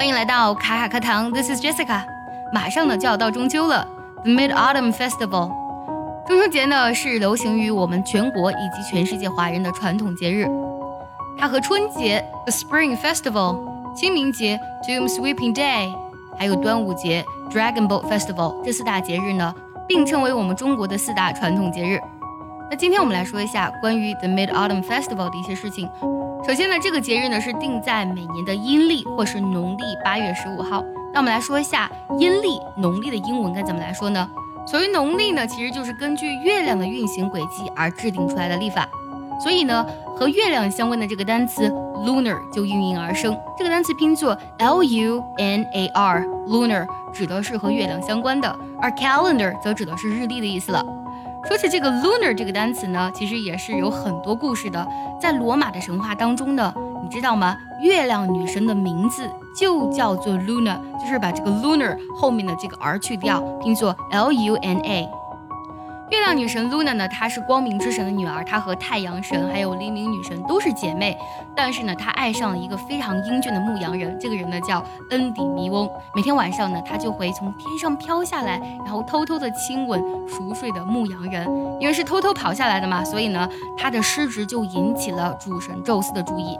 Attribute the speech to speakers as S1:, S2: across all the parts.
S1: 欢迎来到卡卡课堂，This is Jessica。马上呢就要到中秋了，The Mid Autumn Festival。中秋节呢是流行于我们全国以及全世界华人的传统节日。它和春节 The Spring Festival、清明节 Doom Sweeping Day，还有端午节 Dragon Boat Festival 这四大节日呢并称为我们中国的四大传统节日。那今天我们来说一下关于 The Mid Autumn Festival 的一些事情。首先呢，这个节日呢是定在每年的阴历或是农历八月十五号。那我们来说一下阴历、农历的英文该怎么来说呢？所谓农历呢，其实就是根据月亮的运行轨迹而制定出来的历法。所以呢，和月亮相关的这个单词 lunar 就应运而生。这个单词拼作 l u n a r，lunar 指的是和月亮相关的，而 calendar 则指的是日历的意思了。说起这个 lunar 这个单词呢，其实也是有很多故事的。在罗马的神话当中呢，你知道吗？月亮女神的名字就叫做 Luna，就是把这个 lunar 后面的这个 r 去掉，拼作 l u n a。月亮女神 Luna 呢，她是光明之神的女儿，她和太阳神还有黎明女神都是姐妹。但是呢，她爱上了一个非常英俊的牧羊人，这个人呢叫恩底弥翁。每天晚上呢，她就会从天上飘下来，然后偷偷的亲吻熟睡的牧羊人。因为是偷偷跑下来的嘛，所以呢，她的失职就引起了主神宙斯的注意。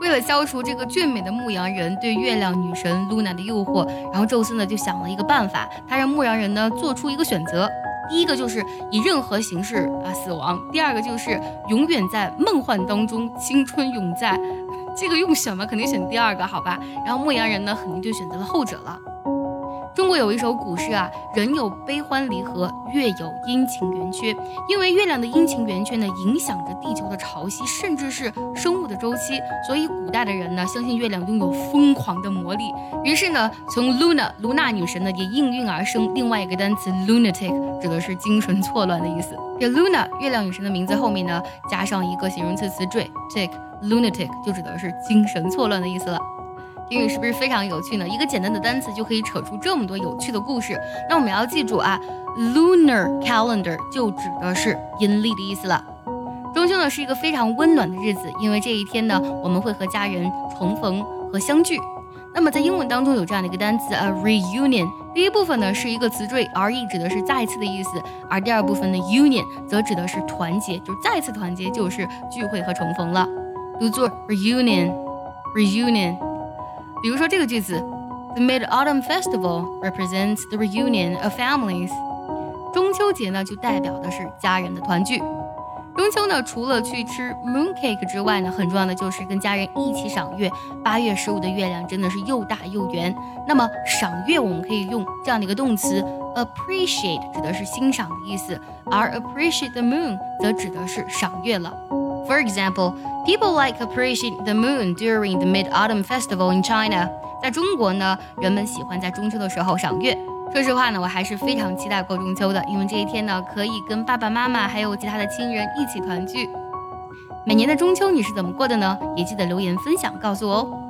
S1: 为了消除这个俊美的牧羊人对月亮女神 Luna 的诱惑，然后宙斯呢就想了一个办法，他让牧羊人呢做出一个选择。第一个就是以任何形式啊死亡，第二个就是永远在梦幻当中，青春永在。这个用选吗？肯定选第二个，好吧。然后牧羊人呢，肯定就选择了后者了。会有一首古诗啊，人有悲欢离合，月有阴晴圆缺。因为月亮的阴晴圆缺呢，影响着地球的潮汐，甚至是生物的周期，所以古代的人呢，相信月亮拥有疯狂的魔力。于是呢，从 Luna 卢娜女神呢，也应运而生另外一个单词 lunatic，指的是精神错乱的意思。这 Luna 月亮女神的名字后面呢，加上一个形容词词缀 tic，lunatic 就指的是精神错乱的意思了。英语是不是非常有趣呢？一个简单的单词就可以扯出这么多有趣的故事。那我们要记住啊，lunar calendar 就指的是阴历的意思了。中秋呢是一个非常温暖的日子，因为这一天呢，我们会和家人重逢和相聚。那么在英文当中有这样的一个单词啊，reunion。第一部分呢是一个词缀，re 指的是再次的意思，而第二部分的 union 则指的是团结，就是再次团结就是聚会和重逢了。读作 reunion，reunion。比如说这个句子，The Mid Autumn Festival represents the reunion of families。中秋节呢，就代表的是家人的团聚。中秋呢，除了去吃 mooncake 之外呢，很重要的就是跟家人一起赏月。八月十五的月亮真的是又大又圆。那么赏月，我们可以用这样的一个动词 appreciate，指的是欣赏的意思，而 appreciate the moon 则指的是赏月了。For example, people like appreciate the moon during the Mid-Autumn Festival in China. 在中国呢，人们喜欢在中秋的时候赏月。说实话呢，我还是非常期待过中秋的，因为这一天呢，可以跟爸爸妈妈还有其他的亲人一起团聚。每年的中秋你是怎么过的呢？也记得留言分享告诉我哦。